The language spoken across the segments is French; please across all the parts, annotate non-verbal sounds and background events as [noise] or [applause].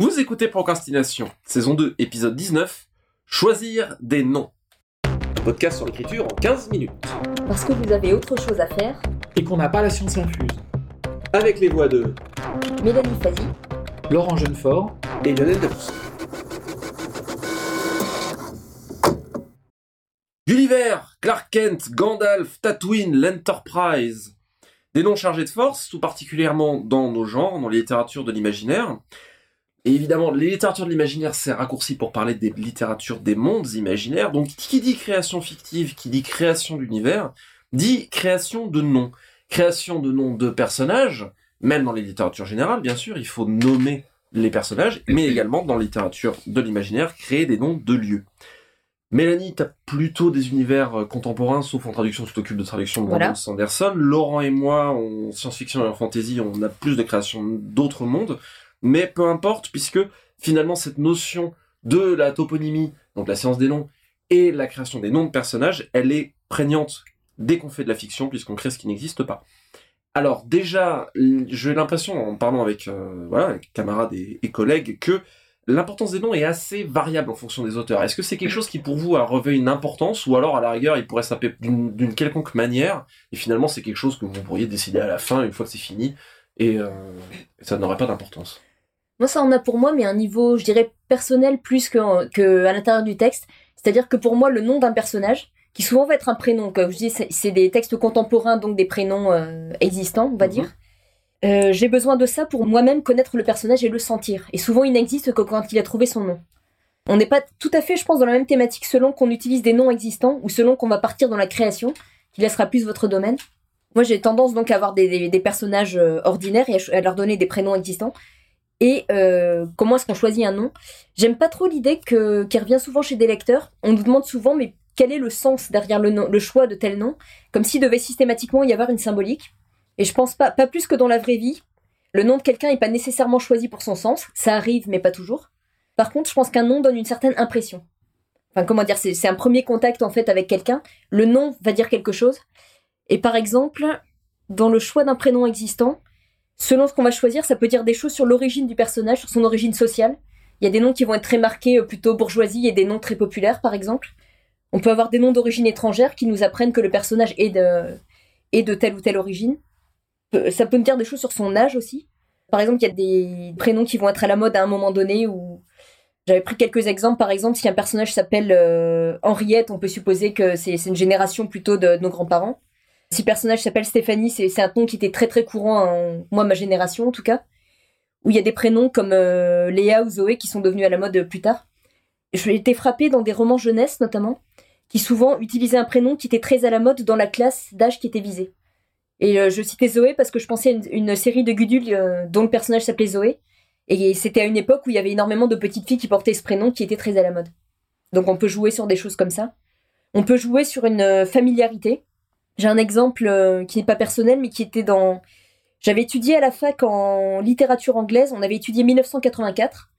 Vous écoutez Procrastination, saison 2, épisode 19, Choisir des noms. Podcast sur l'écriture en 15 minutes. Parce que vous avez autre chose à faire, et qu'on n'a pas la science infuse. Avec les voix de Mélanie Fazi, Laurent Jeunefort, et Lionel Debus. Gulliver, Clark Kent, Gandalf, Tatooine, l'Enterprise. Des noms chargés de force, tout particulièrement dans nos genres, dans les littératures de l'imaginaire. Et évidemment, les littératures de l'imaginaire, c'est raccourci pour parler des littératures des mondes imaginaires. Donc, qui dit création fictive, qui dit création d'univers, dit création de noms. Création de noms de personnages, même dans les littératures générales, bien sûr, il faut nommer les personnages, mais également dans la littérature de l'imaginaire, créer des noms de lieux. Mélanie, t'as plutôt des univers euh, contemporains, sauf en traduction, tu t'occupes de traduction de Voilà. Brandon Sanderson. Laurent et moi, en science-fiction et en fantasy, on a plus de création d'autres mondes. Mais peu importe, puisque finalement, cette notion de la toponymie, donc la science des noms, et la création des noms de personnages, elle est prégnante dès qu'on fait de la fiction, puisqu'on crée ce qui n'existe pas. Alors déjà, j'ai l'impression, en parlant avec, euh, camarades et, collègues, que l'importance des noms est assez variable en fonction des auteurs. Est-ce que c'est quelque chose qui pour vous a revêt une importance, ou alors à la rigueur, il pourrait s'appeler d'une d'une quelconque manière, et finalement c'est quelque chose que vous pourriez décider à la fin, une fois que c'est fini, et euh, ça n'aurait pas d'importance? Moi ça en a pour moi, mais un niveau, je dirais, personnel plus que, que à l'intérieur du texte. C'est-à-dire que pour moi, le nom d'un personnage, qui souvent va être un prénom, comme je dis, c'est des textes contemporains, donc des prénoms euh, existants, on va Mhm. dire. Euh, J'ai besoin de ça pour moi-même connaître le personnage et le sentir. Et souvent, il n'existe que quand il a trouvé son nom. On n'est pas tout à fait, je pense, dans la même thématique selon qu'on utilise des noms existants ou selon qu'on va partir dans la création, qui laissera plus votre domaine. Moi, j'ai tendance donc à avoir des, des- des personnages euh, ordinaires et à leur donner des prénoms existants. Et euh, comment est-ce qu'on choisit un nom? J'aime pas trop l'idée que qui revient souvent chez des lecteurs. On nous demande souvent, mais quel est le sens derrière le, le choix de tel nom? Comme s'il devait systématiquement y avoir une symbolique. Et je pense pas, pas plus que dans la vraie vie. Le nom de quelqu'un n'est pas nécessairement choisi pour son sens. Ça arrive, mais pas toujours. Par contre, je pense qu'un nom donne une certaine impression. Enfin, comment dire, c'est un premier contact en fait avec quelqu'un. Le nom va dire quelque chose. Et par exemple, dans le choix d'un prénom existant, selon ce qu'on va choisir, ça peut dire des choses sur l'origine du personnage, sur son origine sociale. Il y a des noms qui vont être très marqués, euh, plutôt bourgeoisie, et des noms très populaires, par exemple. On peut avoir des noms d'origine étrangère qui nous apprennent que le personnage est de, est de telle ou telle origine. Peu- Ça peut me dire des choses sur son âge aussi. Par exemple, il y a des prénoms qui vont être à la mode à un moment donné où j'avais pris quelques exemples. Par exemple, si un personnage s'appelle euh, Henriette, on peut supposer que c'est une génération plutôt de nos grands-parents. Le personnage s'appelle Stéphanie, c'est un nom qui était très très courant, en, moi, ma génération en tout cas. Où il y a des prénoms comme euh, Léa ou Zoé qui sont devenus à la mode plus tard. J'ai été frappée dans des romans jeunesse notamment, qui souvent utilisaient un prénom qui était très à la mode dans la classe d'âge qui était visée. Et euh, je citais Zoé parce que je pensais à une, série de Gudule euh, dont le personnage s'appelait Zoé. Et c'était à une époque où il y avait énormément de petites filles qui portaient ce prénom qui était très à la mode. Donc on peut jouer sur des choses comme ça. On peut jouer sur une familiarité. J'ai un exemple euh, qui n'est pas personnel, mais qui était dans. J'avais étudié à la fac en littérature anglaise, on avait étudié 1984,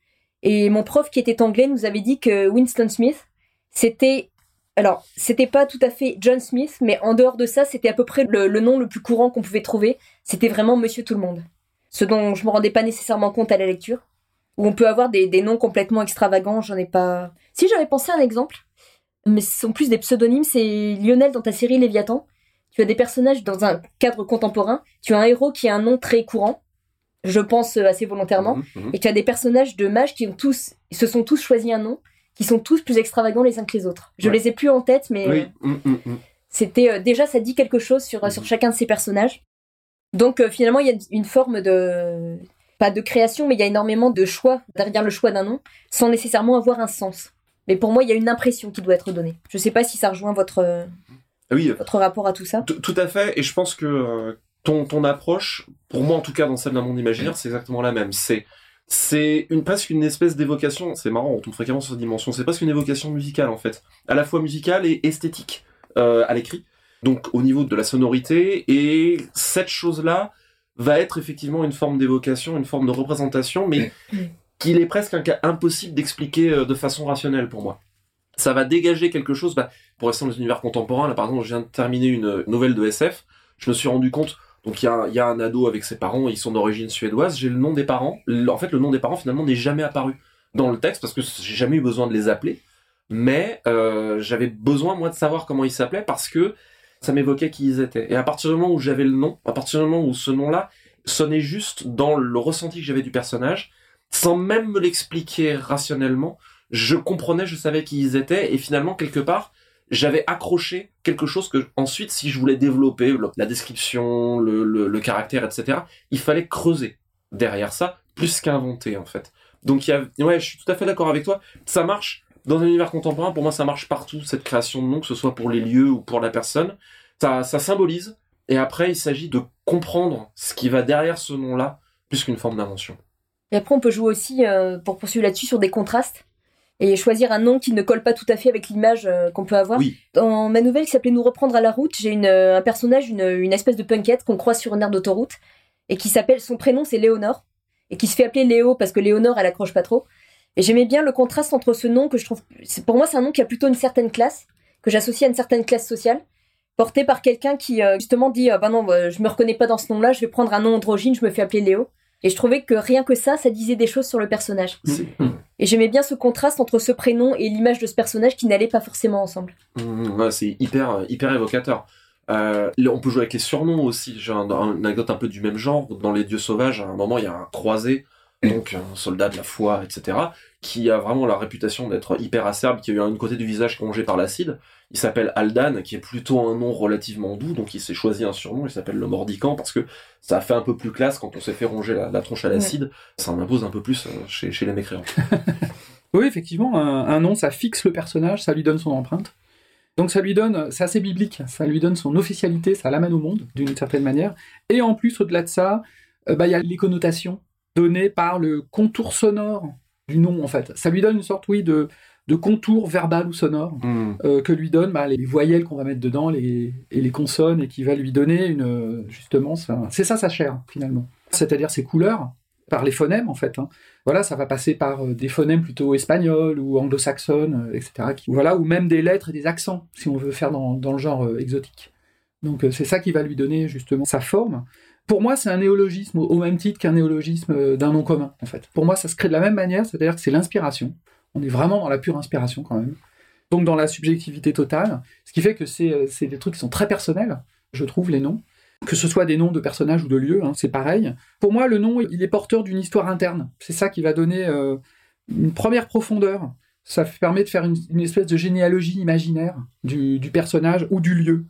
et mon prof qui était anglais nous avait dit que Winston Smith, c'était. Alors, c'était pas tout à fait John Smith, mais en dehors de ça, c'était à peu près le, nom le plus courant qu'on pouvait trouver. C'était vraiment Monsieur Tout le Monde. Ce dont je me rendais pas nécessairement compte à la lecture. Où on peut avoir des, des noms complètement extravagants, j'en ai pas. Si j'avais pensé à un exemple, mais ce sont plus des pseudonymes, c'est Lionel dans ta série Léviathan. Tu as des personnages dans un cadre contemporain. Tu as un héros qui a un nom très courant, je pense euh, assez volontairement. Mhm, mhm. Et tu as des personnages de mages qui ont tous, se sont tous choisi un nom, qui sont tous plus extravagants les uns que les autres. Je Ouais. les ai plus en tête, mais Oui. euh, mhm, mhm, mhm. c'était euh, déjà ça dit quelque chose sur, Mhm. sur chacun de ces personnages. Donc euh, finalement, il y a une- forme de pas de création, mais il y a énormément de choix derrière le choix d'un nom, sans nécessairement avoir un sens. Mais pour moi, il y a une impression qui doit être donnée. Je sais pas si ça rejoint votre Oui, votre rapport à tout ça. Tout à fait, et je pense que euh, ton, ton approche, pour moi en tout cas dans celle d'un monde imaginaire, c'est exactement la même. C'est c'est une presque une espèce d'évocation. C'est marrant, on tombe fréquemment sur cette dimension. C'est presque une évocation musicale en fait, à la fois musicale et esthétique euh, à l'écrit. Donc au niveau de la sonorité, et cette chose-là va être effectivement une forme d'évocation, une forme de représentation, mais qu'il est presque un cas impossible d'expliquer euh, de façon rationnelle pour moi. Ça va dégager quelque chose, bah, pour rester dans les univers contemporains, là par exemple, je viens de terminer une nouvelle de SF, je me suis rendu compte Donc il y a, un ado avec ses parents, ils sont d'origine suédoise, j'ai le nom des parents. En fait, le nom des parents finalement n'est jamais apparu dans le texte parce que j'ai jamais eu besoin de les appeler. Mais euh, j'avais besoin moi de savoir comment ils s'appelaient parce que ça m'évoquait qui ils étaient. Et à partir du moment où j'avais le nom, à partir du moment où ce nom-là sonnait juste dans le ressenti que j'avais du personnage, sans même me l'expliquer rationnellement, je comprenais, je savais qui ils étaient, et finalement, quelque part, j'avais accroché quelque chose que ensuite, si je voulais développer, la description, le, caractère, etc., il fallait creuser derrière ça, plus qu'inventer, en fait. Donc, y a, ouais, je suis tout à fait d'accord avec toi. Ça marche dans un univers contemporain. Pour moi, ça marche partout, cette création de nom, que ce soit pour les lieux ou pour la personne. Ça, ça symbolise. Et après, il s'agit de comprendre ce qui va derrière ce nom-là, plus qu'une forme d'invention. Et après, on peut jouer aussi, euh, pour poursuivre là-dessus, sur des contrastes et choisir un nom qui ne colle pas tout à fait avec l'image euh, qu'on peut avoir. Oui. Dans ma nouvelle qui s'appelait Nous reprendre à la route, j'ai une, euh, un personnage, une, une espèce de punkette qu'on croise sur une aire d'autoroute et qui s'appelle, son prénom c'est Léonore et qui se fait appeler Léo parce que Léonore elle accroche pas trop. Et j'aimais bien le contraste entre ce nom que je trouve, c'est- pour moi c'est un nom qui a plutôt une certaine classe, que j'associe à une certaine classe sociale, porté par quelqu'un qui euh, justement dit ah bah non bah, je me reconnais pas dans ce nom-là, je vais prendre un nom androgyne, je me fais appeler Léo. Et je trouvais que rien que ça, ça disait des choses sur le personnage. Et j'aimais bien ce contraste entre ce prénom et l'image de ce personnage qui n'allaient pas forcément ensemble. Mmh, c'est hyper, hyper évocateur. Euh, on peut jouer avec les surnoms aussi. J'ai un- une anecdote un peu du même genre. Dans Les Dieux Sauvages, à un moment, il y a un croisé, donc un soldat de la foi, etc., qui a vraiment la réputation d'être hyper acerbe, qui a eu un côté du visage rongé par l'acide. Il s'appelle Aldan, qui est plutôt un nom relativement doux, donc il s'est choisi un surnom, il s'appelle le Mordicant, parce que ça fait un peu plus classe quand on s'est fait ronger la, la tronche à l'acide. Ça en impose un peu plus euh, chez, chez les mécréants. [laughs] Oui, effectivement, un, un nom, ça fixe le personnage, ça lui donne son empreinte. Donc ça lui donne, c'est assez biblique, ça lui donne son officialité, ça l'amène au monde d'une certaine manière. Et en plus, au-delà de ça, euh, bah, il y a les connotations données par le contour sonore du nom, en fait. Ça lui donne une sorte, oui, de, de contour verbal ou sonore Mmh. euh, que lui donnent bah, les voyelles qu'on va mettre dedans les, et les consonnes et qui va lui donner une justement c'est ça sa chair finalement c'est-à-dire ses couleurs par les phonèmes en fait hein. voilà ça va passer par euh, des phonèmes plutôt espagnols ou anglo-saxons euh, etc qui- voilà ou même des lettres et des accents si on veut faire dans, dans le genre euh, exotique donc c'est ça qui va lui donner justement sa forme pour moi, c'est un néologisme au même titre qu'un néologisme euh, d'un nom commun, en fait. Pour moi, ça se crée de la même manière, c'est-à-dire que c'est l'inspiration. On est vraiment dans la pure inspiration quand même donc dans la subjectivité totale, ce qui fait que c'est euh, des trucs qui sont très personnels, je trouve, les noms. Que ce soit des noms de personnages ou de lieux, hein, c'est pareil. Pour moi, le nom, il est porteur d'une histoire interne. C'est ça qui va donner euh, une première profondeur. Ça permet de faire une, espèce de généalogie imaginaire du personnage ou du lieu.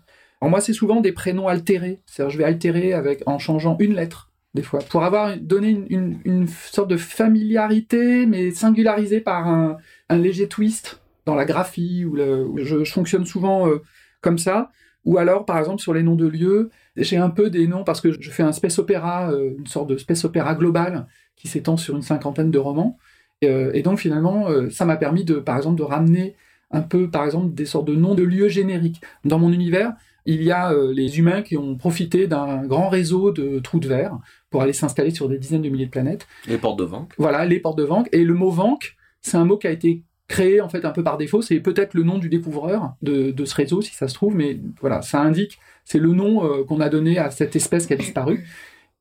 Moi, c'est souvent des prénoms altérés. C'est-à-dire, je vais altérer avec, en changeant une lettre, des fois, pour avoir donné une, une- sorte de familiarité, mais singularisée par un, un léger twist dans la graphie, ou le, je, fonctionne souvent euh, comme ça. Ou alors, par exemple, sur les noms de lieux, j'ai un peu des noms parce que je fais un space opéra, euh, une sorte de space opéra global qui s'étend sur une cinquantaine de romans. Et, euh, et donc, finalement, ça m'a permis de, par exemple, de ramener un peu, par exemple, des sortes de noms de lieux génériques. Dans mon univers, il y a euh, les humains qui ont profité d'un grand réseau de trous de verre pour aller s'installer sur des dizaines de milliers de planètes. Les portes de Vank. Voilà, les portes de Vank. Et le mot Vank, c'est un mot qui a été créé en fait un peu par défaut. C'est peut-être le nom du découvreur de, de ce réseau, si ça se trouve, mais voilà, ça indique, c'est le nom euh, qu'on a donné à cette espèce qui a disparu.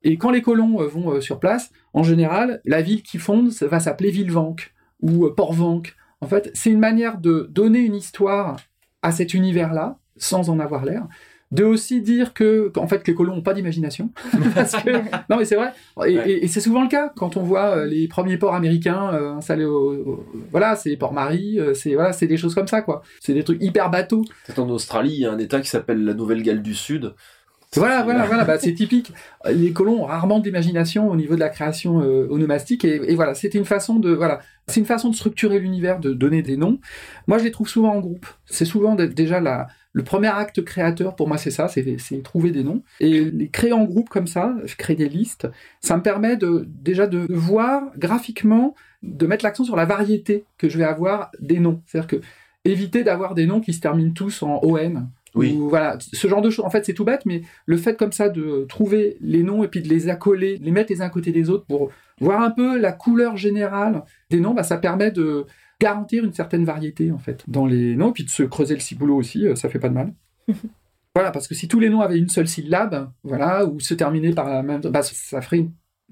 Et quand les colons euh, vont sur place, en général, la ville qui fonde ça va s'appeler Ville-Vank ou euh, Port-Vank. En fait, c'est une manière de donner une histoire à cet univers-là, sans en avoir l'air. De aussi dire que, qu'en fait, que les colons n'ont pas d'imagination. [laughs] Parce que, non, mais c'est vrai. Et, Ouais. et- et c'est souvent le cas quand on voit euh, les premiers ports américains euh, installés au, au- voilà, c'est Port-Marie, euh, c'est voilà, c'est des choses comme ça quoi. C'est des trucs hyper bateaux. C'est en Australie, il y a un état qui s'appelle la Nouvelle-Galles du Sud. Voilà, voilà, voilà, bah, c'est typique. Les colons ont rarement d'imagination au niveau de la création euh, onomastique et, et voilà, c'était une façon de voilà, c'est une façon de structurer l'univers, de donner des noms. Moi, je les trouve souvent en groupe. C'est souvent déjà la, le premier acte créateur pour moi, c'est ça, c'est c'est trouver des noms et les créer en groupe comme ça, créer des listes. Ça me permet de déjà de voir graphiquement, de mettre l'accent sur la variété que je vais avoir des noms. C'est-à-dire que éviter d'avoir des noms qui se terminent tous en ON. Oui. Ou voilà, ce genre de choses. En fait, c'est tout bête, mais le fait comme ça de trouver les noms et puis de les accoler, les mettre les uns à côté des autres pour voir un peu la couleur générale des noms, bah, ça permet de garantir une certaine variété en fait dans les noms, et puis de se creuser le ciboulot aussi, euh, ça fait pas de mal. [laughs] Voilà, parce que si tous les noms avaient une seule syllabe, voilà, ou se terminaient par la même, bah, ça ferait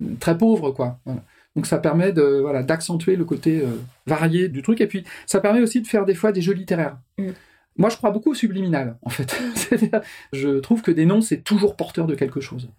une- très pauvre, quoi. Voilà. Donc ça permet de voilà d'accentuer le côté euh, varié du truc, et puis ça permet aussi de faire des fois des jeux littéraires. Mm. Moi, je crois beaucoup au subliminal, en fait. [laughs] Je trouve que des noms, c'est toujours porteur de quelque chose.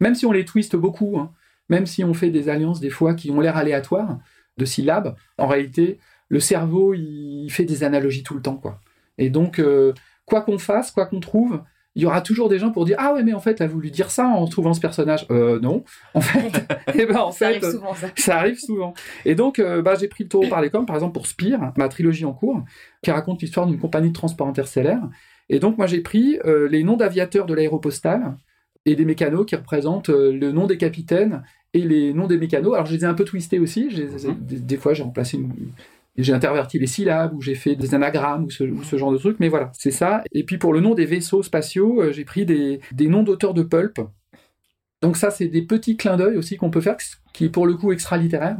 Même si on les twiste beaucoup, hein, même si on fait des alliances des fois qui ont l'air aléatoires de syllabes, en réalité, le cerveau, il fait des analogies tout le temps, quoi. Et donc, euh, quoi qu'on fasse, quoi qu'on trouve, il y aura toujours des gens pour dire ah ouais mais en fait elle a voulu dire ça en trouvant ce personnage euh, non en fait [laughs] [laughs] et ben en ça fait arrive souvent, ça. ça arrive souvent. Et donc, euh, bah, j'ai pris le taureau par les cornes, par exemple, pour Spire, ma trilogie en cours, qui raconte l'histoire d'une compagnie de transport interstellaire. Et donc, moi, j'ai pris euh, les noms d'aviateurs de l'aéropostale et des mécanos qui représentent euh, le nom des capitaines et les noms des mécanos. Alors, je les ai un peu twistés aussi. J'ai- Mhm. des, des fois, j'ai remplacé une- J'ai interverti les syllabes, ou j'ai fait des anagrammes, ou ce, genre de trucs, mais voilà, c'est ça. Et puis pour le nom des vaisseaux spatiaux, euh, j'ai pris des, noms d'auteurs de pulp, donc ça, c'est des petits clins d'œil aussi qu'on peut faire, qui est pour le coup extra-littéraire.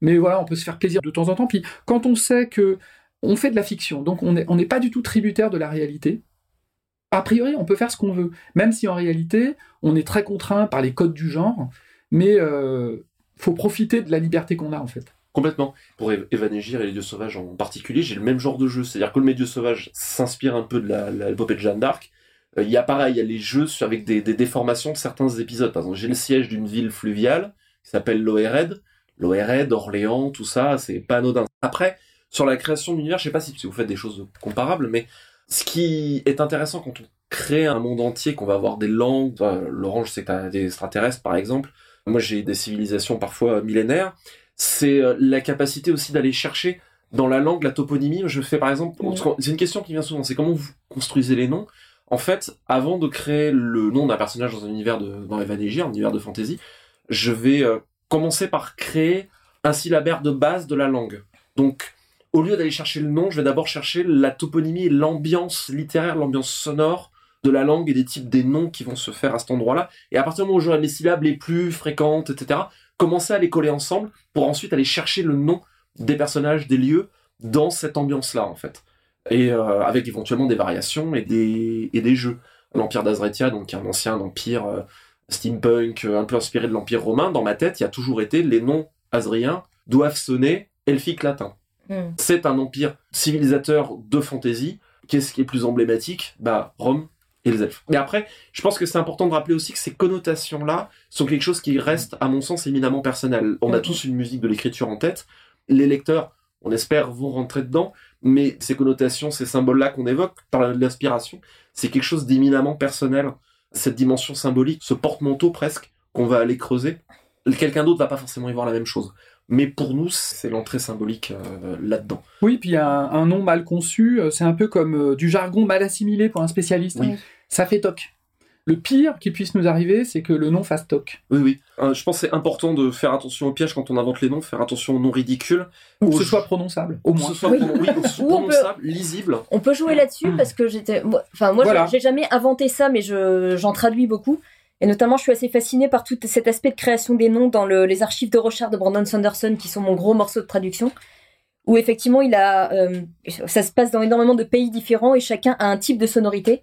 Mais voilà, on peut se faire plaisir de temps en temps. Puis quand on sait que on fait de la fiction, donc on n'est on n'est pas du tout tributaire de la réalité, a priori, on peut faire ce qu'on veut. Même si en réalité, on est très contraint par les codes du genre, mais euh, faut profiter de la liberté qu'on a en fait. Complètement. Pour Ev- Evan et les dieux sauvages en particulier, j'ai le même genre de jeu. C'est-à-dire que le dieux sauvage s'inspire un peu de l'épopée de Jeanne d'Arc. Euh, Il y a pareil, il y a les jeux avec des, déformations de certains épisodes. Par exemple, j'ai le siège d'une ville fluviale qui s'appelle Loered. Loered, Orléans, tout ça, c'est pas anodin. Après, sur la création d'univers, je sais pas si vous faites des choses comparables, mais ce qui est intéressant quand on crée un monde entier, qu'on va avoir des langues, que t'as des extraterrestres par exemple, moi j'ai des civilisations parfois millénaires, c'est euh, la capacité aussi d'aller chercher dans la langue la toponymie. Je fais par exemple, c'est une question qui vient souvent, c'est comment vous construisez les noms. En fait, avant de créer le nom d'un personnage dans un univers de, dans un univers de fantasy, je vais euh, commencer par créer un syllabaire de base de la langue. Donc, au lieu d'aller chercher le nom, je vais d'abord chercher la toponymie l'ambiance littéraire, l'ambiance sonore de la langue et des types des noms qui vont se faire à cet endroit-là. Et à partir du moment où j'aurai les syllabes les plus fréquentes, etc., commencer à les coller ensemble pour ensuite aller chercher le nom des personnages, des lieux dans cette ambiance-là, en fait. Et euh, avec éventuellement des variations et des, et des jeux. L'Empire d'Azretia, donc un ancien empire euh, steampunk, euh, un peu inspiré de l'Empire romain, dans ma tête, il y a toujours été les noms azriens doivent sonner elfique latin. Hmm. C'est un empire civilisateur de fantasy. Qu'est-ce qui est plus emblématique? Bah, Rome et les elfes. Mais après, je pense que c'est important de rappeler aussi que ces connotations-là sont quelque chose qui reste, à mon sens, éminemment personnel. On a tous une musique de l'écriture en tête. Les lecteurs, on espère, vont rentrer dedans. Mais ces connotations, ces symboles-là qu'on évoque par l'inspiration, c'est quelque chose d'éminemment personnel. Cette dimension symbolique, ce porte-manteau presque, qu'on va aller creuser. Quelqu'un d'autre va pas forcément y voir la même chose. Mais pour nous, c'est l'entrée symbolique euh, là-dedans. Oui, puis un, un nom mal conçu, euh, c'est un peu comme euh, du jargon mal assimilé pour un spécialiste. Oui. Ça fait toc. Le pire qui puisse nous arriver, c'est que le nom fasse toc. Oui, oui. Euh, je pense que c'est important de faire attention au piège quand on invente les noms, faire attention aux noms ridicules. Ou que ce soit prononçable, au que moins. ce soit, Oui. [laughs] pronon- oui, que ce soit on peut- prononçable, lisible. On peut jouer là-dessus parce que j'étais, enfin moi, Voilà. j'ai- j'ai jamais inventé ça, mais je j'en traduis beaucoup. Et notamment, je suis assez fascinée par tout cet aspect de création des noms dans le- les archives de Rochard de Brandon Sanderson, qui sont mon gros morceau de traduction. Où effectivement, il a, euh, ça se passe dans énormément de pays différents et chacun a un type de sonorité.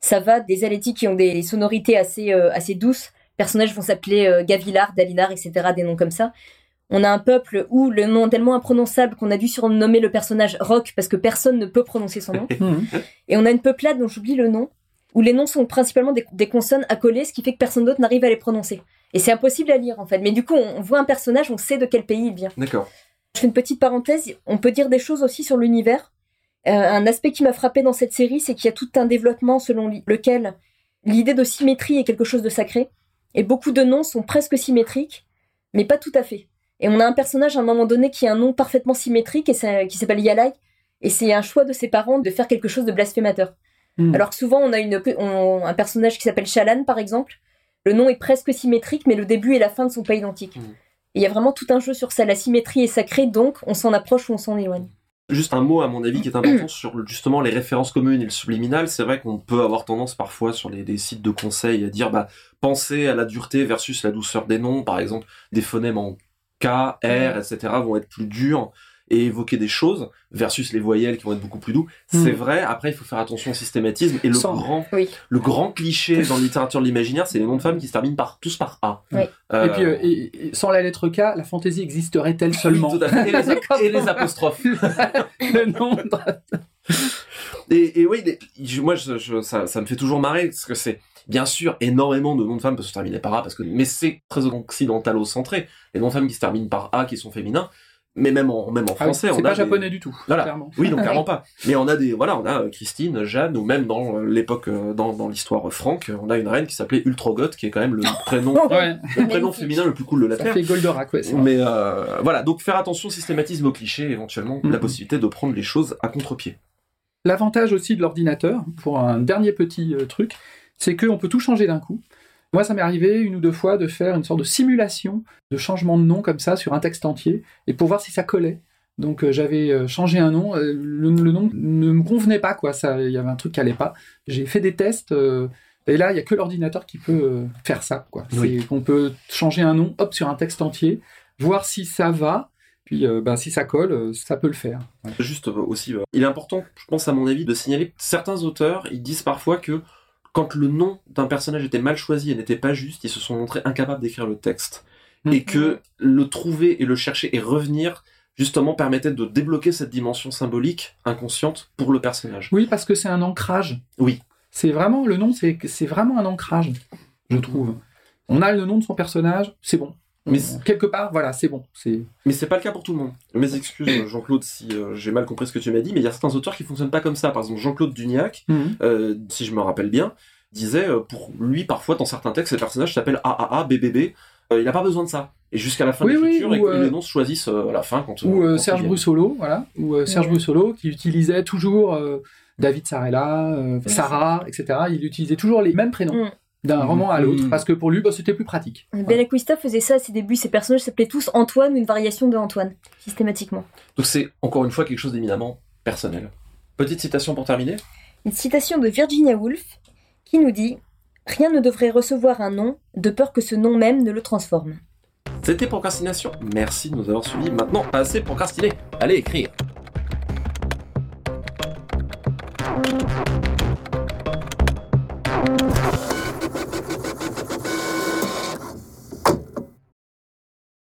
Ça va des Aletti qui ont des sonorités assez euh, assez douces. Personnages vont s'appeler euh, Gavilar, Dalinar, etc. Des noms comme ça. On a un peuple où le nom est tellement imprononçable qu'on a dû surnommer le personnage Rock parce que personne ne peut prononcer son nom. [laughs] Mhm. Et on a une peuplade dont j'oublie le nom, où les noms sont principalement des, des consonnes accolées, ce qui fait que personne d'autre n'arrive à les prononcer. Et c'est impossible à lire en fait. Mais du coup, on, voit un personnage, on sait de quel pays il vient. D'accord. Je fais une petite parenthèse, on peut dire des choses aussi sur l'univers. Euh, un aspect qui m'a frappé dans cette série, c'est qu'il y a tout un développement selon lequel l'idée de symétrie est quelque chose de sacré. Et beaucoup de noms sont presque symétriques, mais pas tout à fait. Et on a un personnage à un moment donné qui a un nom parfaitement symétrique et ça- qui s'appelle Yalai. Et c'est un choix de ses parents de faire quelque chose de blasphémateur. Mhm. Alors que souvent, on a une, on- un personnage qui s'appelle Shalan, par exemple. Le nom est presque symétrique, mais le début et la fin ne sont pas identiques. Et il y a vraiment tout un jeu sur ça. La symétrie est sacrée, donc on s'en approche ou on s'en éloigne. Juste un mot, à mon avis, qui est important sur justement les références communes et le subliminal. C'est vrai qu'on peut avoir tendance parfois sur les, des sites de conseils à dire, bah, pensez à la dureté versus la douceur des noms. Par exemple, des phonèmes en K, R, etc. vont être plus durs. Et évoquer des choses versus les voyelles qui vont être beaucoup plus doux. Mm. C'est vrai. Après, il faut faire attention au systématisme et le Sans- grand, Oui. le grand cliché dans la littérature de l'imaginaire, c'est les noms de femmes qui se terminent par tous par A. Oui. Euh, Et puis, euh, et- et sans la lettre K, la fantaisie existerait-elle seulement. Et les, [laughs] et les apostrophes. [laughs] Le nom de- Et, et oui, je- moi, je, je- ça, ça me fait toujours marrer parce que c'est bien sûr énormément de noms de femmes peuvent se terminer par A parce que, mais c'est très occidentalo-centré. Les noms de femmes qui se terminent par A qui sont féminins, mais même en même en Ah oui, français, on a pas des- japonais du tout, Voilà. clairement. Oui, donc clairement [laughs] pas. Mais on a des, voilà, on a euh, Christine, Jeanne, ou même dans euh, l'époque, euh, dans, dans l'histoire franque, on a une reine qui s'appelait Ultrogoth, qui est quand même le [laughs] prénom, Ouais, le prénom féminin le plus cool de la ça terre. fait Goldorak, ouais. Mais euh, voilà, donc faire attention au systématisme, au cliché, éventuellement, la Mhm. possibilité de prendre les choses à contre-pied. L'avantage aussi de l'ordinateur, pour un dernier petit euh, truc, c'est qu'on peut tout changer d'un coup. Moi, ça m'est arrivé une ou deux fois de faire une sorte de simulation de changement de nom comme ça sur un texte entier, et pour voir si ça collait. Donc euh, j'avais euh, changé un nom, euh, le, le nom ne me convenait pas, quoi. Ça, il y avait un truc qui allait pas. J'ai fait des tests, euh, et là, il y a que l'ordinateur qui peut euh, faire ça, quoi. Oui. Qu'on peut changer un nom, hop, sur un texte entier, voir si ça va, puis euh, ben, si ça colle, euh, ça peut le faire. Ouais. Juste euh, aussi, euh, il est important, je pense à mon avis, de signaler que certains auteurs, ils disent parfois que quand le nom d'un personnage était mal choisi et n'était pas juste, ils se sont montrés incapables d'écrire le texte. Mhm. Et que le trouver et le chercher et revenir, justement, permettait de débloquer cette dimension symbolique, inconsciente, pour le personnage. Oui, parce que c'est un ancrage. Oui. C'est vraiment, le nom, c'est c'est vraiment un ancrage, je trouve. On a le nom de son personnage, c'est bon. Mais c'est- quelque part, voilà, c'est bon. C'est Mais c'est pas le cas pour tout le monde. Mes excuses, [coughs] Jean-Claude, si euh, j'ai mal compris ce que tu m'as dit, mais il y a certains auteurs qui fonctionnent pas comme ça. Par exemple, Jean-Claude Duniac, euh, si je me rappelle bien, disait euh, pour lui parfois dans certains textes, les personnages s'appellent AAA, BBB. Euh, il n'a pas besoin de ça. Et jusqu'à la fin Oui, de oui, et que euh, les noms se choisissent euh, à la fin quand. ou euh, quand Serge. Brussolo, voilà, ou euh, Serge Ouais. Brussolo qui utilisait toujours euh, David Sarella, euh. Sarah, etc. Il utilisait toujours les mêmes prénoms d'un mm-hmm. roman à l'autre, mm-hmm. parce que pour lui, bah, c'était plus pratique. Voilà. Bella faisait ça à ses débuts, ses personnages s'appelaient tous Antoine ou une variation de Antoine, systématiquement. Donc c'est encore une fois quelque chose d'éminemment personnel. Petite citation pour terminer Une citation de Virginia Woolf qui nous dit Rien ne devrait recevoir un nom, de peur que ce nom même ne le transforme. C'était Procrastination. Merci de nous avoir suivis. Maintenant, assez procrastiné. Allez écrire.